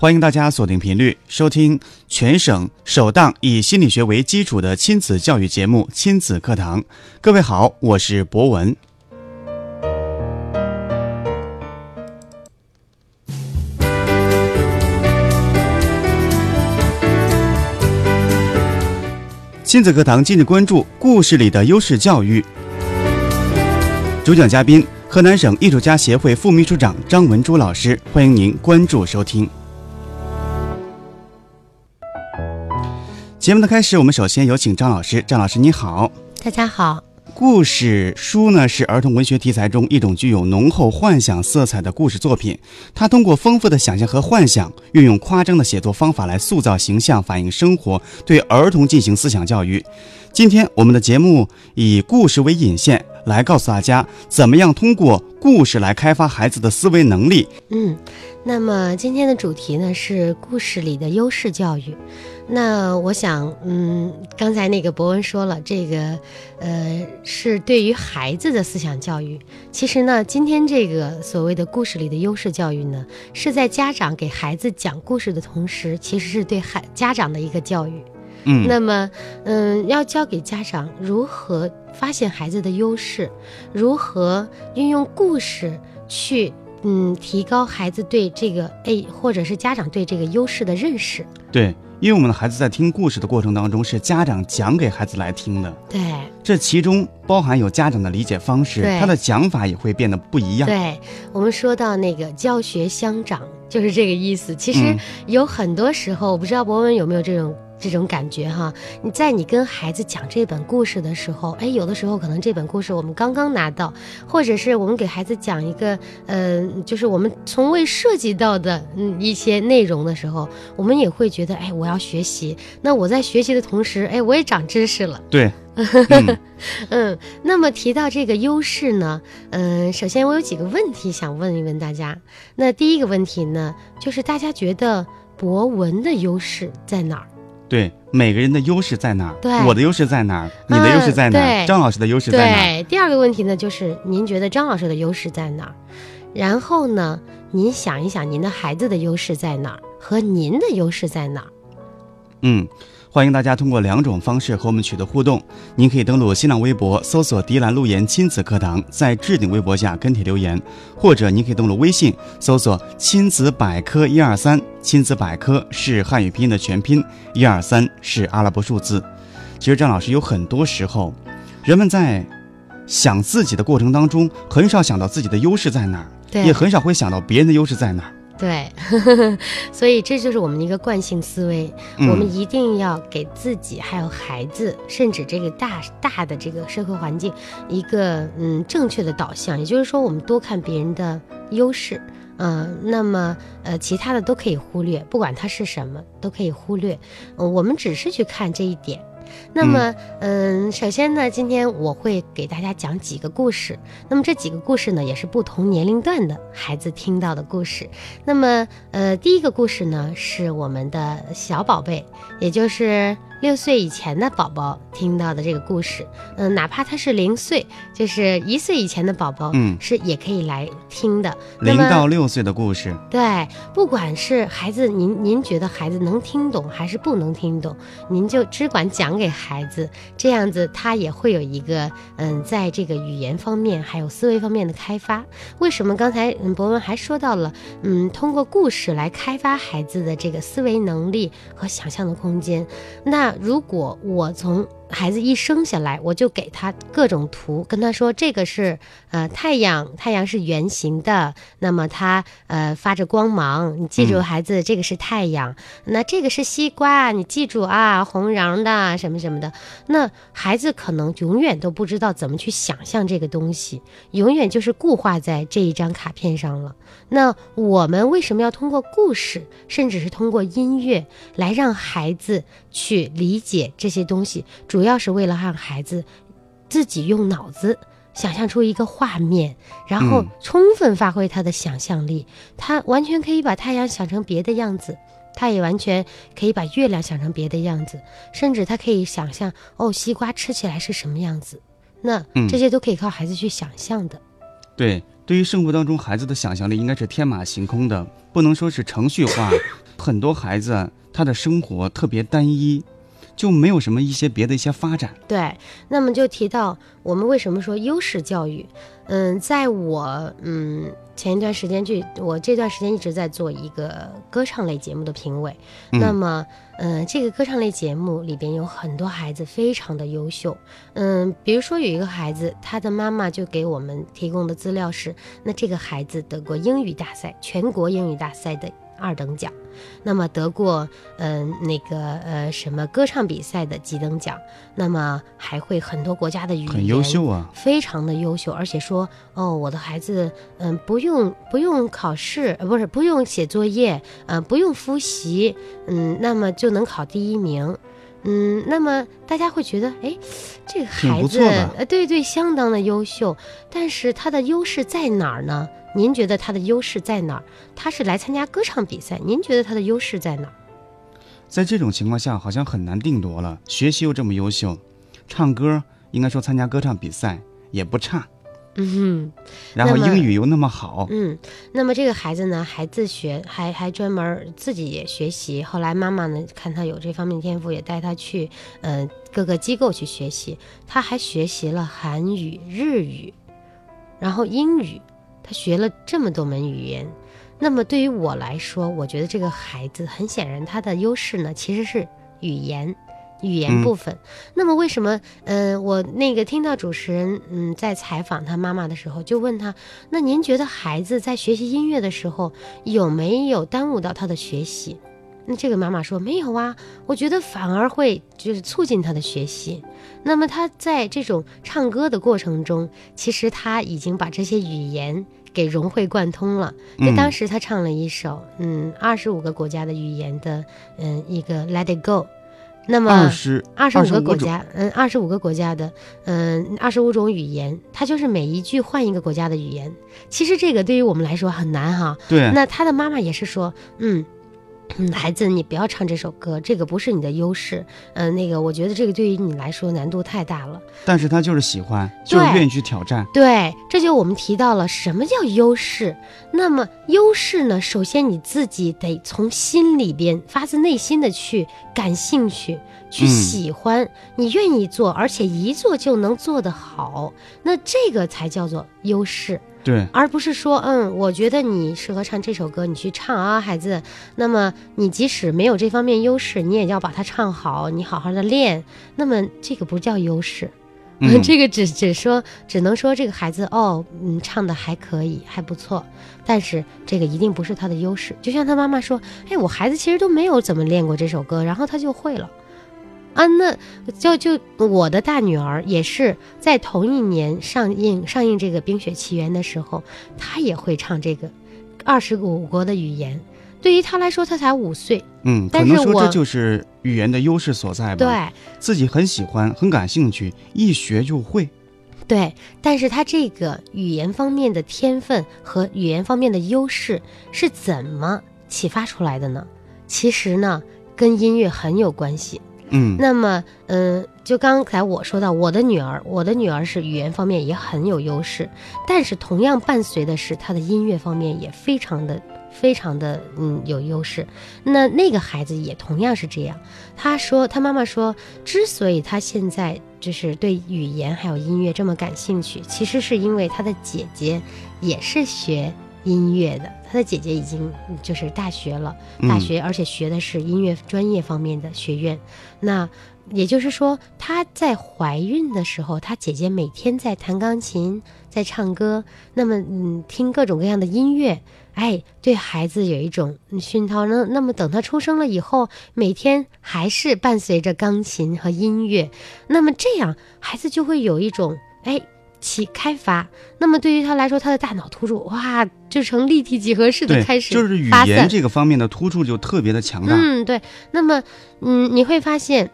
欢迎大家锁定频率收听全省首档以心理学为基础的亲子教育节目《亲子课堂》。各位好，我是博文。亲子课堂今日关注故事里的优势教育。主讲嘉宾：河南省艺术家协会副秘书长张文珠老师。欢迎您关注收听。节目的开始，我们首先有请张老师。张老师，你好。大家好。故事书呢是儿童文学题材中一种具有浓厚幻想色彩的故事作品。它通过丰富的想象和幻想，运用夸张的写作方法来塑造形象，反映生活，对儿童进行思想教育。今天我们的节目以故事为引线，来告诉大家怎么样通过故事来开发孩子的思维能力。嗯，那么今天的主题呢是故事里的优势教育。那我想，嗯，刚才那个博文说了，这个，呃，是对于孩子的思想教育。其实呢，今天这个所谓的故事里的优势教育呢，是在家长给孩子讲故事的同时，其实是对孩家长的一个教育。嗯，那么，嗯，要教给家长如何发现孩子的优势，如何运用故事去，嗯，提高孩子对这个哎或者是家长对这个优势的认识。对。因为我们的孩子在听故事的过程当中，是家长讲给孩子来听的。对，这其中包含有家长的理解方式，他的讲法也会变得不一样。对我们说到那个教学相长，就是这个意思。其实有很多时候，我不知道博文有没有这种。这种感觉哈，你在你跟孩子讲这本故事的时候，哎，有的时候可能这本故事我们刚刚拿到，或者是我们给孩子讲一个，嗯，就是我们从未涉及到的嗯一些内容的时候，我们也会觉得，哎，我要学习。那我在学习的同时，哎，我也长知识了。对，嗯，那么提到这个优势呢，嗯，首先我有几个问题想问一问大家。那第一个问题呢，就是大家觉得博文的优势在哪儿？对每个人的优势在哪儿？对，我的优势在哪儿？你的优势在哪儿？张老师的优势在哪儿？对，第二个问题呢，就是您觉得张老师的优势在哪儿？然后呢，您想一想您的孩子的优势在哪儿？和您的优势在哪儿？嗯。欢迎大家通过两种方式和我们取得互动。您可以登录新浪微博，搜索“迪兰路言亲子课堂”，在置顶微博下跟帖留言；或者您可以登录微信，搜索“亲子百科一二三”。亲子百科是汉语拼音的全拼，一二三是阿拉伯数字。其实张老师有很多时候，人们在想自己的过程当中，很少想到自己的优势在哪儿，也很少会想到别人的优势在哪儿。对，所以这就是我们的一个惯性思维。我们一定要给自己、还有孩子，甚至这个大大的这个社会环境一个嗯正确的导向。也就是说，我们多看别人的优势，嗯，那么呃其他的都可以忽略，不管它是什么都可以忽略。嗯，我们只是去看这一点。那么，嗯，首先呢，今天我会给大家讲几个故事。那么这几个故事呢，也是不同年龄段的孩子听到的故事。那么，呃，第一个故事呢，是我们的小宝贝，也就是六岁以前的宝宝听到的这个故事。嗯，哪怕他是零岁，就是一岁以前的宝宝，嗯，是也可以来听的。零到六岁的故事，对，不管是孩子，您您觉得孩子能听懂还是不能听懂，您就只管讲给。孩子这样子，他也会有一个嗯，在这个语言方面还有思维方面的开发。为什么刚才嗯博文还说到了嗯，通过故事来开发孩子的这个思维能力和想象的空间？那如果我从孩子一生下来，我就给他各种图，跟他说这个是呃太阳，太阳是圆形的，那么它呃发着光芒，你记住孩子，这个是太阳。那这个是西瓜，你记住啊，红瓤的什么什么的。那孩子可能永远都不知道怎么去想象这个东西，永远就是固化在这一张卡片上了。那我们为什么要通过故事，甚至是通过音乐来让孩子去理解这些东西？主要是为了让孩子自己用脑子想象出一个画面，然后嗯充分发挥他的想象力，他完全可以把太阳想成别的样子。他也完全可以把月亮想成别的样子，甚至他可以想象哦，西瓜吃起来是什么样子。那嗯这些都可以靠孩子去想象的。对，对于生活当中孩子的想象力应该是天马行空的，不能说是程序化。很多孩子他的生活特别单一，就没有什么一些别的一些发展。对，那么就提到我们为什么说优势教育？嗯，在我嗯前一段时间去，我这段时间一直在做一个歌唱类节目的评委。嗯那么，嗯，这个歌唱类节目里边有很多孩子非常的优秀。嗯，比如说有一个孩子，他的妈妈就给我们提供的资料是，那这个孩子得过英语大赛全国英语大赛的二等奖。那么得过嗯、那个呃什么歌唱比赛的几等奖，那么还会很多国家的语言，很优秀啊。非常的优秀，而且说哦，我的孩子嗯不用不用考试，呃不是不用写作业，呃不用复习，嗯，那么就能考第一名。嗯，那么大家会觉得，哎，这个孩子，呃，对对，相当的优秀。但是他的优势在哪儿呢？您觉得他的优势在哪儿？他是来参加歌唱比赛，您觉得他的优势在哪儿？在这种情况下，好像很难定夺了。学习又这么优秀，唱歌应该说参加歌唱比赛也不差，嗯哼。然后英语又那么好，嗯，那么这个孩子呢，还自学，还还专门自己也学习。后来妈妈呢，看他有这方面天赋，也带他去呃各个机构去学习。他还学习了韩语、日语，然后英语，他学了这么多门语言。那么对于我来说，我觉得这个孩子很显然他的优势呢，其实是语言。语言嗯部分，那么为什么？嗯、我那个听到主持人嗯在采访他妈妈的时候，就问他，那您觉得孩子在学习音乐的时候有没有耽误到他的学习？那这个妈妈说没有啊，我觉得反而会就是促进他的学习。那么他在这种唱歌的过程中，其实他已经把这些语言给融会贯通了。就嗯当时他唱了一首嗯二十五个国家的语言的嗯一个 Let It Go，那么二十二十五个国家，嗯，二十五个国家的，嗯，二十五种语言，它就是每一句换一个国家的语言。其实这个对于我们来说很难哈。对，那他的妈妈也是说，嗯。嗯，孩子，你不要唱这首歌，这个不是你的优势。嗯、那个，我觉得这个对于你来说难度太大了。但是他就是喜欢，就是愿意去挑战。对，这就我们提到了什么叫优势。那么优势呢，首先你自己得从心里边发自内心的去感兴趣，去嗯喜欢，你愿意做，而且一做就能做得好，那这个才叫做优势。对，而不是说，嗯，我觉得你适合唱这首歌，你去唱啊，孩子。那么你即使没有这方面优势，你也要把它唱好，你好好的练。那么这个不叫优势，嗯 这个只只说只能说这个孩子哦，嗯，唱的还可以，还不错。但是这个一定不是他的优势。就像他妈妈说，哎，我孩子其实都没有怎么练过这首歌，然后他就会了。啊，那就就我的大女儿也是在同一年上映上映这个《冰雪奇缘》的时候，她也会唱这个二十五国的语言。对于她来说，她才五岁，嗯，可但是说这就是语言的优势所在吧。，对自己很喜欢，很感兴趣，一学就会。对。但是她这个语言方面的天分和语言方面的优势是怎么启发出来的呢？其实呢，跟音乐很有关系。嗯，那么，嗯，就刚才我说到，我的女儿，我的女儿是语言方面也很有优势，但是同样伴随的是她的音乐方面也非常的、非常的嗯有优势。那那个孩子也同样是这样，他说，他妈妈说，之所以他现在就是对语言还有音乐这么感兴趣，其实是因为他的姐姐也是学音乐的，他的姐姐已经就是大学了。大嗯学，而且学的是音乐专业方面的学院。那也就是说，她在怀孕的时候，她姐姐每天在弹钢琴，在唱歌，那么嗯，听各种各样的音乐，哎，对孩子有一种嗯熏陶。那那么等她出生了以后，每天还是伴随着钢琴和音乐，那么这样孩子就会有一种哎。起开发，那么对于他来说，他的大脑突触哇，就成立体几何式的，开始就是语言这个方面的突触就特别的强大。嗯，对。那么，嗯，你会发现，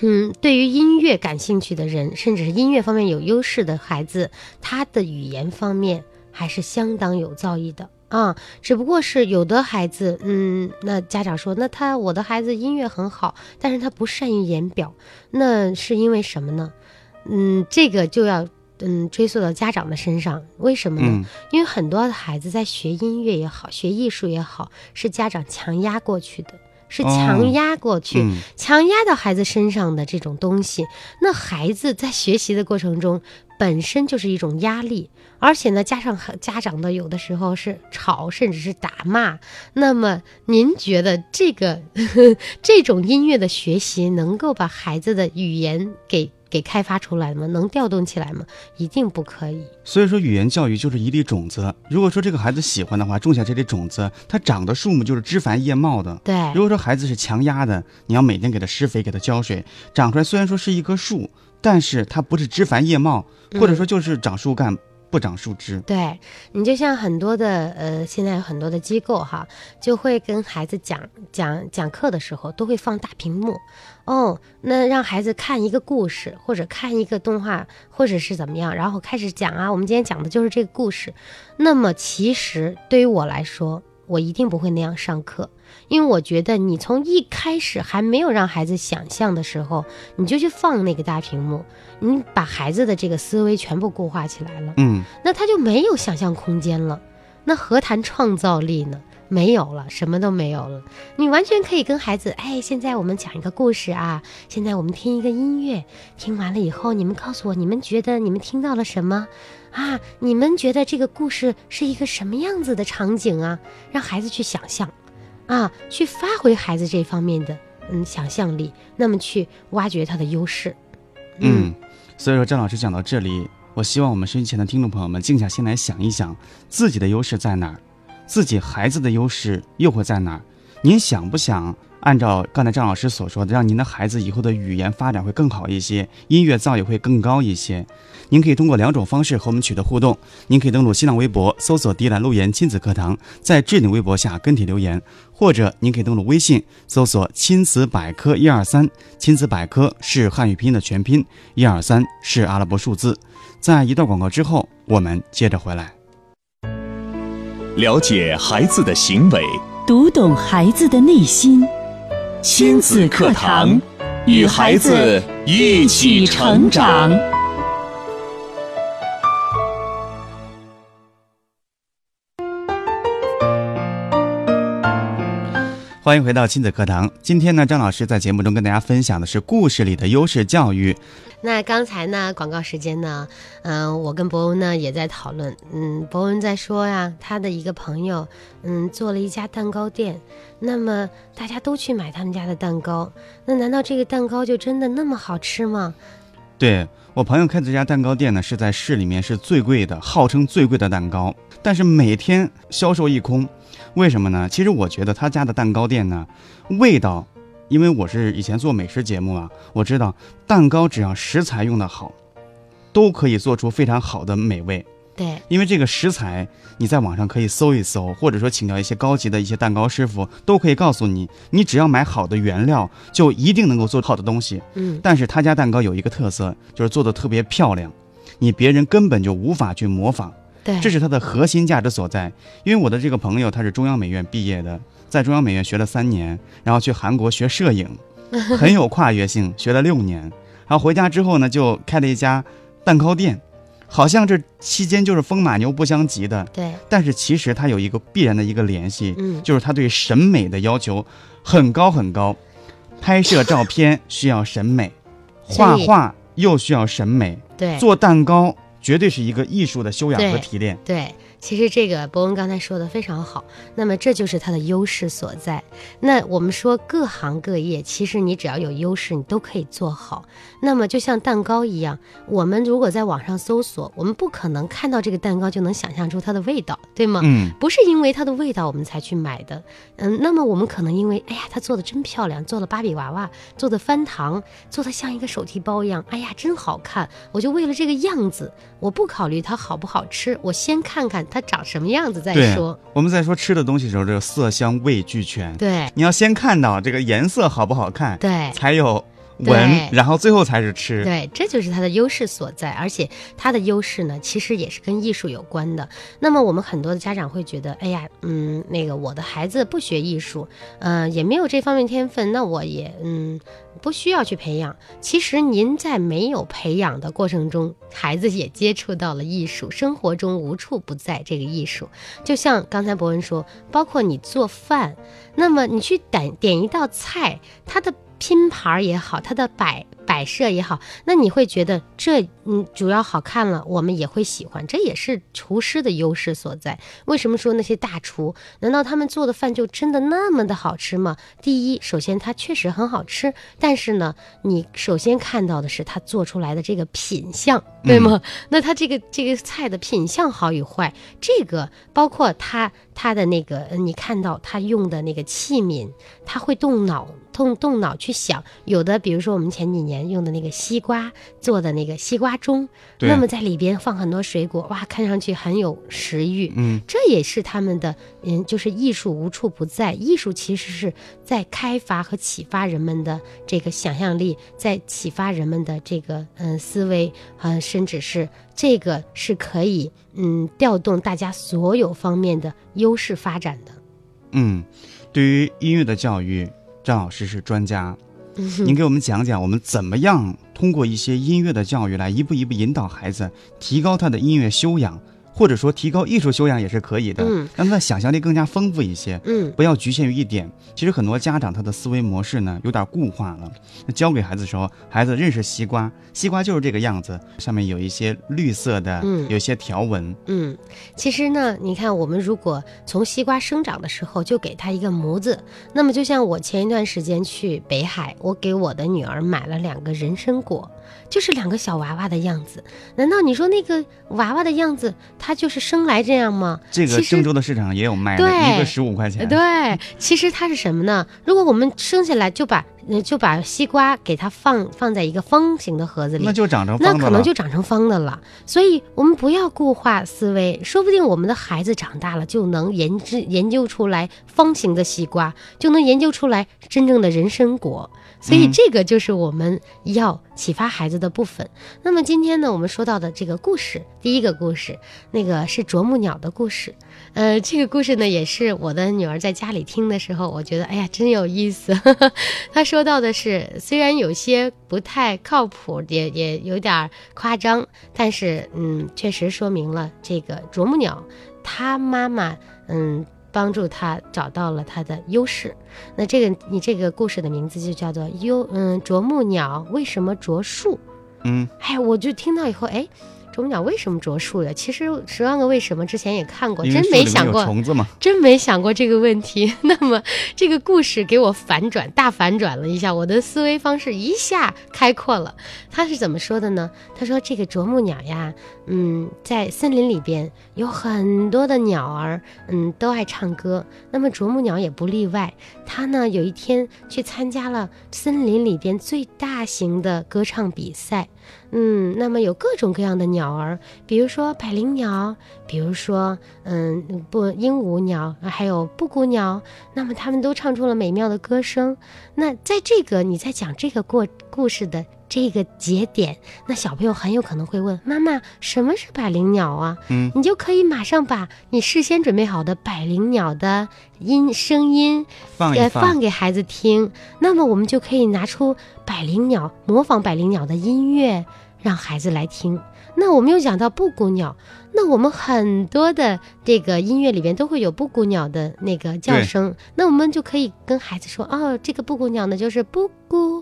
嗯，对于音乐感兴趣的人，甚至是音乐方面有优势的孩子，他的语言方面还是相当有造诣的啊。只不过是有的孩子，嗯，那家长说，那他我的孩子音乐很好，但是他不善于言表，那是因为什么呢？嗯，这个就要嗯追溯到家长的身上，为什么呢？嗯因为很多的孩子在学音乐也好，学艺术也好，是家长强压过去的，是强压过去。嗯强压到孩子身上的这种东西，那孩子在学习的过程中本身就是一种压力，而且呢，加上很家长的有的时候是吵，甚至是打骂。那么，您觉得这个 这种音乐的学习能够把孩子的语言给给开发出来吗？能调动起来吗？一定不可以。所以说，语言教育就是一粒种子。如果说这个孩子喜欢的话，种下这粒种子，它长的树木就是枝繁叶茂的。对如果说孩子是强压的，你要每天给他施肥，给他浇水，长出来虽然说是一棵树，但是它不是枝繁叶茂，或者说就是长树干不长树枝。对你就像很多的呃，现在有很多的机构哈，就会跟孩子讲讲讲课的时候，都会放大屏幕，哦，那让孩子看一个故事，或者看一个动画，或者是怎么样，然后开始讲啊，我们今天讲的就是这个故事。那么其实对于我来说，我一定不会那样上课，因为我觉得你从一开始还没有让孩子想象的时候，你就去放那个大屏幕，你把孩子的这个思维全部固化起来了。嗯，那他就没有想象空间了，那何谈创造力呢？没有了，什么都没有了。你完全可以跟孩子，哎，现在我们讲一个故事啊，现在我们听一个音乐，听完了以后，你们告诉我，你们觉得你们听到了什么啊？你们觉得这个故事是一个什么样子的场景啊？让孩子去想象，啊，去发挥孩子这方面的嗯想象力，那么去挖掘他的优势。嗯，所以说张老师讲到这里，我希望我们收音前的听众朋友们静下心来想一想，自己的优势在哪儿，自己孩子的优势又会在哪儿？您想不想按照刚才张老师所说的，让您的孩子以后的语言发展会更好一些，音乐造诣会更高一些？您可以通过两种方式和我们取得互动。您可以登录新浪微博，搜索“迪兰路言亲子课堂”，在置顶微博下跟帖留言，或者您可以登录微信，搜索“亲子百科一二三”。亲子百科是汉语拼音的全拼，一二三是阿拉伯数字。在一段广告之后，我们接着回来。了解孩子的行为，读懂孩子的内心。亲子课堂，与孩子一起成长。欢迎回到亲子课堂。今天呢，张老师在节目中跟大家分享的是故事里的优势教育。那刚才呢，广告时间呢，嗯、我跟博文呢也在讨论，嗯，博文在说呀，他的一个朋友，嗯，做了一家蛋糕店，那么大家都去买他们家的蛋糕，那难道这个蛋糕就真的那么好吃吗？对我朋友开的这家蛋糕店呢，是在市里面是最贵的，号称最贵的蛋糕，但是每天销售一空。为什么呢？其实我觉得他家的蛋糕店呢，味道，因为我是以前做美食节目啊，我知道蛋糕只要食材用的好，都可以做出非常好的美味。对，因为这个食材，你在网上可以搜一搜，或者说请教一些高级的一些蛋糕师傅，都可以告诉你，你只要买好的原料，就一定能够做好的东西。嗯，但是他家蛋糕有一个特色，就是做的特别漂亮，你别人根本就无法去模仿，对，这是它的核心价值所在。因为我的这个朋友他是中央美院毕业的，在中央美院学了三年，然后去韩国学摄影，很有跨越性，学了六年，然后回家之后呢，就开了一家蛋糕店，好像这期间就是风马牛不相及的，对，但是其实它有一个必然的一个联系，嗯，就是他对审美的要求很高很高，拍摄照片需要审美，画画又需要审美，对，做蛋糕绝对是一个艺术的修养和提炼。对，其实这个博文刚才说的非常好，那么这就是它的优势所在。那我们说各行各业，其实你只要有优势，你都可以做好。那么就像蛋糕一样，我们如果在网上搜索，我们不可能看到这个蛋糕就能想象出它的味道，对吗？嗯，不是因为它的味道我们才去买的，嗯，那么我们可能因为，哎呀，它做的真漂亮，做了芭比娃娃，做的翻糖，做的像一个手提包一样，哎呀，真好看，我就为了这个样子，我不考虑它好不好吃，我先看看它长什么样子再说。我们在说吃的东西的时候，这个色香味俱全。对你要先看到这个颜色好不好看，对才有闻，然后最后才是吃。对，这就是它的优势所在，而且它的优势呢，其实也是跟艺术有关的。那么我们很多的家长会觉得，哎呀，嗯，那个我的孩子不学艺术，呃，也没有这方面天分，那我也嗯不需要去培养。其实您在没有培养的过程中，孩子也接触到了艺术，生活中无处不在这个艺术。就像刚才博文说，包括你做饭，那么你去点点一道菜，它的拼盘儿也好，它的摆摆设也好，那你会觉得这嗯主要好看了，我们也会喜欢，这也是厨师的优势所在。为什么说那些大厨，难道他们做的饭就真的那么的好吃吗？第一，首先它确实很好吃，但是呢，你首先看到的是他做出来的这个品相，对吗？那他这个这个菜的品相好与坏，这个包括他他的那个，呃你看到他用的那个器皿，他会动脑动动脑去想。有的，比如说我们前几年用的那个西瓜做的那个西瓜盅，那么在里边放很多水果，哇，看上去很有食欲。嗯，这也是他们的，嗯，就是艺术无处不在。艺术其实是在开发和启发人们的这个想象力，在启发人们的这个嗯思维，嗯，甚至是这个是可以嗯调动大家所有方面的优势发展的。嗯，对于音乐的教育，张老师是专家，您给我们讲讲，我们怎么样通过一些音乐的教育来一步一步引导孩子提高他的音乐修养，或者说提高艺术修养也是可以的，嗯让他的想象力更加丰富一些。嗯不要局限于一点。其实很多家长他的思维模式呢有点固化了。那教给孩子的时候，孩子认识西瓜，西瓜就是这个样子，上面有一些绿色的，嗯有一些条纹。嗯，其实呢，你看，我们如果从西瓜生长的时候就给它一个模子，那么就像我前一段时间去北海，我给我的女儿买了两个人参果，就是两个小娃娃的样子。难道你说那个娃娃的样子，它就是生来这样吗？这个郑州的市场上也有卖的，对一个十五块钱。对，其实它是什么呢？如果我们生下来就把呃就把西瓜给它放放在一个方形的盒子里，那就长成那可能方的了。就长成方的了。所以我们不要固化思维，说不定我们的孩子长大了就能研制研究出来方形的西瓜，就能研究出来真正的人参果。所以嗯这个就是我们要启发孩子的部分。那么今天呢，我们说到的这个故事，第一个故事，那个是啄木鸟的故事。呃，这个故事呢，也是我的女儿在家里听的时候，我觉得哎呀，真有意思。她说到的是，虽然有些不太靠谱，也也有点儿夸张，但是嗯，确实说明了这个啄木鸟，它妈妈嗯帮助他找到了他的优势。那这个你这个故事的名字就叫做优嗯啄木鸟为什么啄树？嗯，哎，我就听到以后，哎，啄木鸟为什么啄树呀？其实《十万个为什么》之前也看过，真没想过，虫子嘛。真没想过这个问题。那么这个故事给我反转，大反转了一下，我的思维方式一下开阔了。他是怎么说的呢？他说这个啄木鸟呀，嗯，在森林里边有很多的鸟儿，嗯，都爱唱歌。那么啄木鸟也不例外。它呢有一天去参加了森林里边最大型的歌唱比赛。嗯，那么有各种各样的鸟儿，比如说百灵鸟，比如说嗯不鹦鹉鸟，还有布谷鸟，那么它们都唱出了美妙的歌声。那在这个你在讲这个过故事的这个节点，那小朋友很有可能会问妈妈，什么是百灵鸟啊？嗯，你就可以马上把你事先准备好的百灵鸟的音声音呃，放给孩子听，那么我们就可以拿出百灵鸟，模仿百灵鸟的音乐，让孩子来听。那我们又讲到布谷鸟，那我们很多的这个音乐里边都会有布谷鸟的那个叫声，那我们就可以跟孩子说，哦，这个布谷鸟呢就是布谷。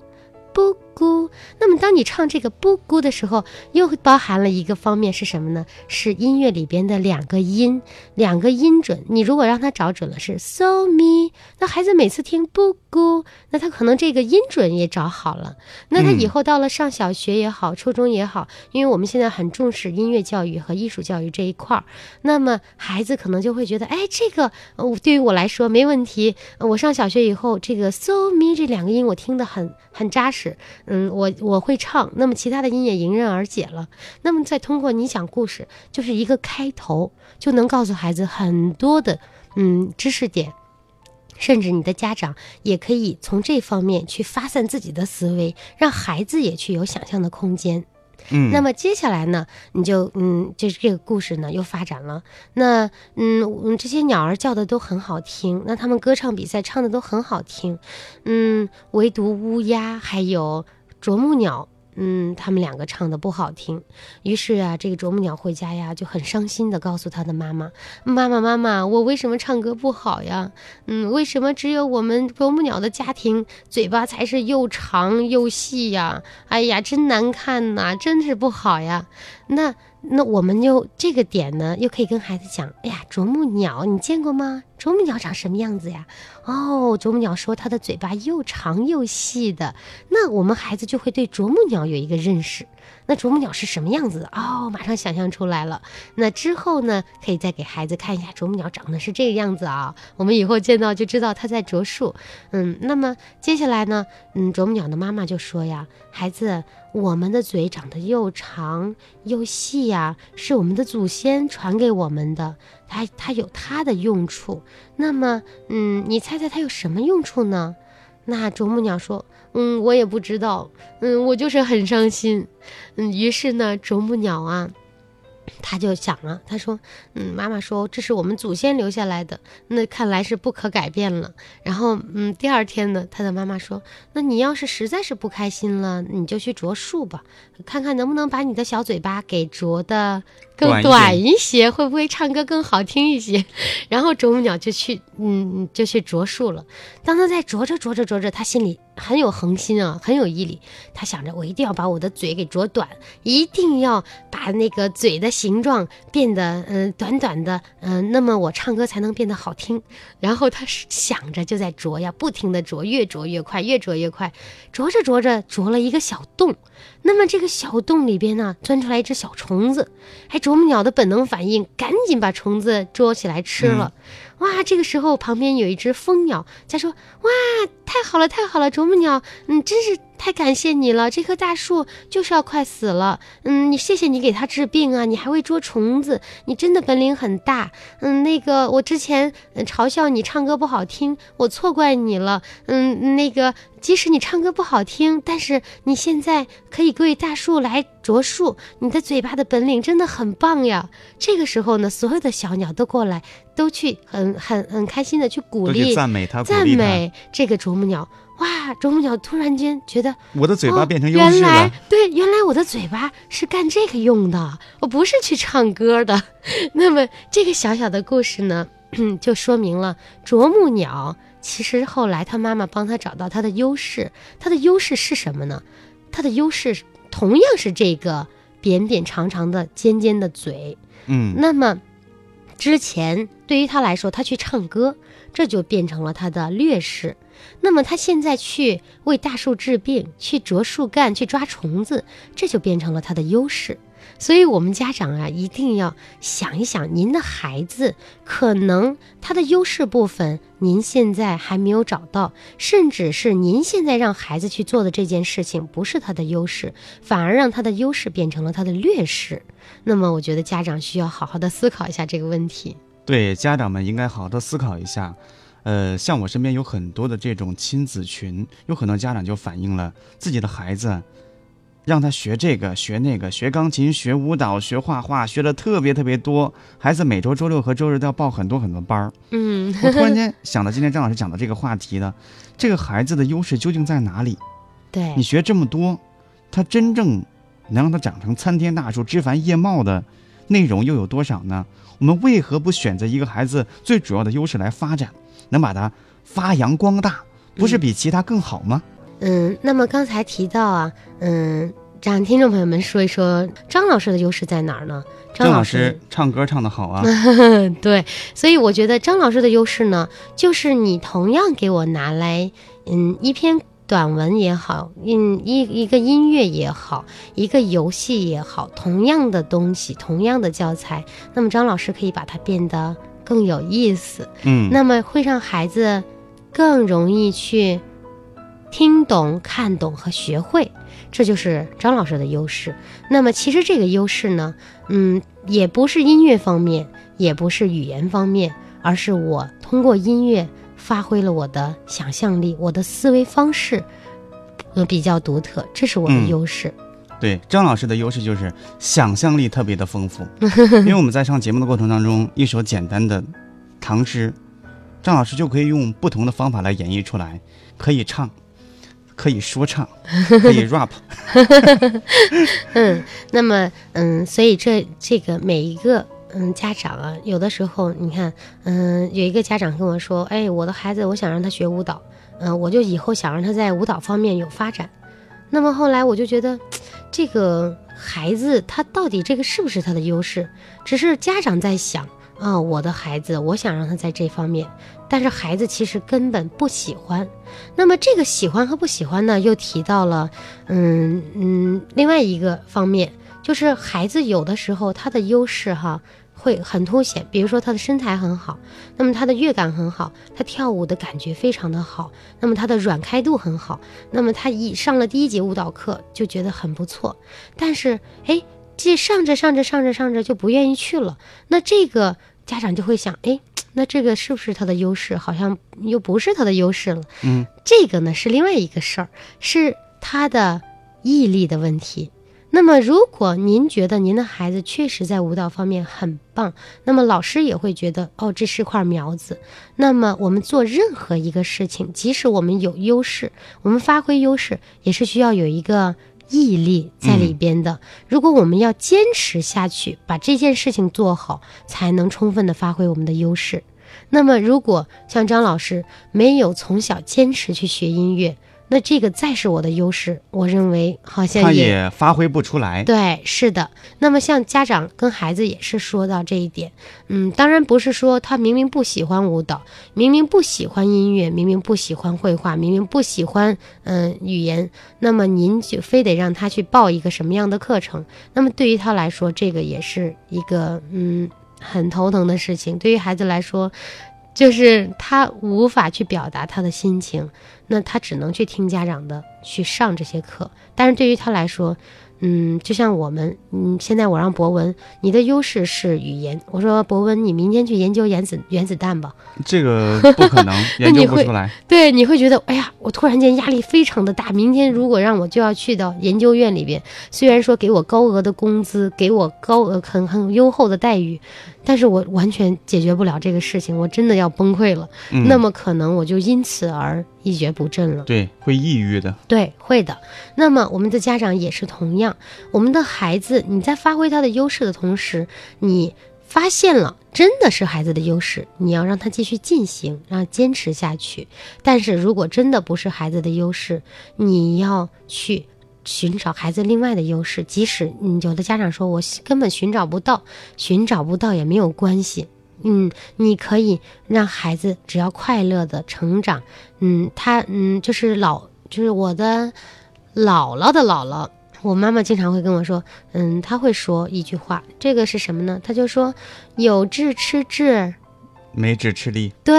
布谷，那么当你唱这个布谷的时候，又包含了一个方面是什么呢？是音乐里边的两个音，两个音准。你如果让他找准了是 so mi，那孩子每次听布谷，那他可能这个音准也找好了。那他以嗯后到了上小学也好，初中也好，因为我们现在很重视音乐教育和艺术教育这一块儿，那么孩子可能就会觉得，哎，这个呃对于我来说没问题。呃我上小学以后，这个 so mi 这两个音我听得很很扎实。嗯，我我会唱，那么其他的音也迎刃而解了。那么再通过你讲故事，就是一个开头，就能告诉孩子很多的嗯知识点。甚至你的家长也可以从这方面去发散自己的思维，让孩子也去有想象的空间。嗯，那么接下来呢，你就嗯，就是这个故事呢又发展了。那嗯，这些鸟儿叫的都很好听，那他们歌唱比赛唱的都很好听，嗯，唯独乌鸦还有啄木鸟。嗯，他们两个唱的不好听，于是啊，这个啄木鸟回家呀就很伤心的告诉他的妈妈：“妈妈，妈妈，我为什么唱歌不好呀？嗯，为什么只有我们啄木鸟的家庭嘴巴才是又长又细呀？哎呀，真难看呐，真是不好呀。那那我们就这个点呢，又可以跟孩子讲：哎呀，啄木鸟你见过吗？啄木鸟长什么样子呀？哦，啄木鸟说它的嘴巴又长又细的。那我们孩子就会对啄木鸟有一个认识。那啄木鸟是什么样子的？哦，马上想象出来了。那之后呢，可以再给孩子看一下啄木鸟长得是这个样子啊。我们以后见到就知道它在啄树。嗯，那么接下来呢，嗯，啄木鸟的妈妈就说呀，孩子，我们的嘴长得又长又细呀，是我们的祖先传给我们的，它它有它的用处。那么，嗯，你猜猜它有什么用处呢？那啄木鸟说：“嗯，我也不知道，嗯，我就是很伤心，嗯。”于是呢，啄木鸟啊，他就想了，他说：“嗯，妈妈说这是我们祖先留下来的，那看来是不可改变了。”然后，嗯，第二天呢，他的妈妈说：“那你要是实在是不开心了，你就去啄树吧，看看能不能把你的小嘴巴给啄的更短一短一些，会不会唱歌更好听一些？” 然后啄木鸟就去，嗯，就去啄树了。当他在啄着啄着啄着，他心里很有恒心啊，很有毅力。他想着，我一定要把我的嘴给啄短，一定要把那个嘴的形状变得嗯、短短的，嗯、那么我唱歌才能变得好听。然后他是想着就在啄呀，不停的啄，越啄越快，越啄越快。啄着啄着，啄了一个小洞。那么这个小洞里边呢，钻出来一只小虫子。哎，啄木鸟的本能反应，赶紧把虫子捉起来吃了。哇，这个时候旁边有一只蜂鸟在说：“哇，太好了，太好了，啄木鸟，嗯，真是太感谢你了。这棵大树就是要快死了，嗯，你谢谢你给它治病啊，你还会捉虫子，你真的本领很大。嗯，那个我之前嘲笑你唱歌不好听，我错怪你了。嗯，那个即使你唱歌不好听，但是你现在可以为大树来啄树，你的嘴巴的本领真的很棒呀。这个时候呢，所有的小鸟都过来，都去很很很开心的去鼓励、赞美他，赞。美这个啄木鸟。哇，啄木鸟突然间觉得我的嘴巴哦变成优原来。对，原来我的嘴巴是干这个用的，我不是去唱歌的。那么这个小小的故事呢，就说明了啄木鸟其实后来他妈妈帮他找到他的优势，他的优势是什么呢？他的优势同样是这个扁扁长长的尖尖的嘴。嗯，那么之前对于他来说，他去唱歌，这就变成了他的劣势。那么他现在去为大树治病，去啄树干，去抓虫子，这就变成了他的优势。所以，我们家长啊，一定要想一想，您的孩子可能他的优势部分，您现在还没有找到，甚至是您现在让孩子去做的这件事情不是他的优势，反而让他的优势变成了他的劣势。那么，我觉得家长需要好好的思考一下这个问题。对，家长们应该好好的思考一下。呃，像我身边有很多的这种亲子群，有很多家长就反映了自己的孩子，让他学这个学那个，学钢琴、学舞蹈、学画画，学的特别特别多。孩子每周周六和周日都要报很多很多班儿。嗯，我突然间想到今天张老师讲的这个话题呢，这个孩子的优势究竟在哪里？对你，学这么多，他真正能让他长成参天大树、枝繁叶茂的内容又有多少呢？我们为何不选择一个孩子最主要的优势来发展，能把它发扬光大，不是比其他更好吗？嗯，那么刚才提到啊，嗯，让听众朋友们说一说张老师的优势在哪儿呢？张老师师唱歌唱得好啊，对，所以我觉得张老师的优势呢，就是你同样给我拿来，嗯，一篇短文也好，嗯，一一个音乐也好，一个游戏也好，同样的东西，同样的教材，那么张老师可以把它变得更有意思，嗯，那么会让孩子更容易去听懂、看懂和学会，这就是张老师的优势。那么其实这个优势呢，嗯，也不是音乐方面，也不是语言方面，而是我通过音乐发挥了我的想象力，我的思维方式，呃，比较独特，这是我的嗯优势。对，张老师的优势就是想象力特别的丰富，因为我们在上节目的过程当中，一首简单的唐诗，张老师就可以用不同的方法来演绎出来，可以唱，可以说唱，可以 rap，嗯，那么嗯，所以这这个每一个嗯家长啊，有的时候你看，嗯，有一个家长跟我说，哎，我的孩子，我想让他学舞蹈，嗯，我就以后想让他在舞蹈方面有发展。那么后来我就觉得，这个孩子他到底这个是不是他的优势？只是家长在想啊、我的孩子，我想让他在这方面，但是孩子其实根本不喜欢。那么这个喜欢和不喜欢呢，又提到了，嗯嗯，另外一个方面就是孩子有的时候他的优势哈会很凸显，比如说他的身材很好，那么他的乐感很好，他跳舞的感觉非常的好，那么他的软开度很好，那么他一上了第一节舞蹈课就觉得很不错，但是哎，这上着上着上着上着就不愿意去了，那这个家长就会想，哎，那这个是不是他的优势？好像又不是他的优势了。嗯，这个呢是另外一个事儿，是他的毅力的问题。那么，如果您觉得您的孩子确实在舞蹈方面很棒，那么老师也会觉得哦，这是块苗子。那么，我们做任何一个事情，即使我们有优势，我们发挥优势，也是需要有一个毅力在里边的。如果我们要坚持下去，把这件事情做好，才能充分的发挥我们的优势。那么，如果像张老师没有从小坚持去学音乐，那这个再是我的优势，我认为好像也也发挥不出来。对，是的。那么像家长跟孩子也是说到这一点，嗯，当然不是说他明明不喜欢舞蹈，明明不喜欢音乐，明明不喜欢绘画，明明不喜欢嗯、语言，那么您就非得让他去报一个什么样的课程？那么对于他来说，这个也是一个嗯很头疼的事情。对于孩子来说，就是他无法去表达他的心情，那他只能去听家长的，去上这些课。但是对于他来说，嗯，就像我们，嗯，现在我让博文，你的优势是语言，我说博文，你明天去研究原子原子弹吧。这个不可能研究不出来。对，你会觉得，哎呀，我突然间压力非常的大。明天如果让我就要去到研究院里边，虽然说给我高额的工资，给我高额很很优厚的待遇，但是我完全解决不了这个事情，我真的要崩溃了。嗯，那么可能我就因此而一蹶不振了。对，会抑郁的。对，会的。那么我们的家长也是同样，我们的孩子，你在发挥他的优势的同时，你发现了真的是孩子的优势，你要让他继续进行，让他坚持下去。但是如果真的不是孩子的优势，你要去。寻找孩子另外的优势，即使嗯有的家长说我根本寻找不到，寻找不到也没有关系，嗯，你可以让孩子只要快乐的成长，嗯，他嗯就是老就是我的姥姥的姥姥，我妈妈经常会跟我说，嗯，她会说一句话，这个是什么呢？她就说有志吃志，没志吃力。对，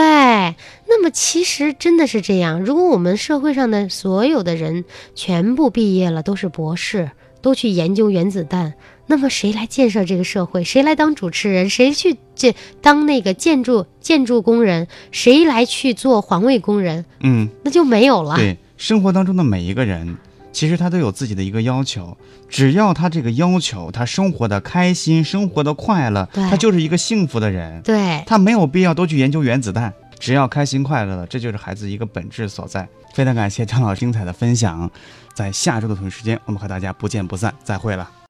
那么其实真的是这样。如果我们社会上的所有的人全部毕业了，都是博士，都去研究原子弹，那么谁来建设这个社会？谁来当主持人？谁去建当那个建筑建筑工人？谁来去做环卫工人？嗯，那就没有了。对，生活当中的每一个人，其实他都有自己的一个要求，只要他这个要求，他生活的开心，生活的快乐，他就是一个幸福的人。对他没有必要多去研究原子弹，只要开心快乐了，这就是孩子一个本质所在。非常感谢张老师精彩的分享，在下周的同一时间，我们和大家不见不散，再会了。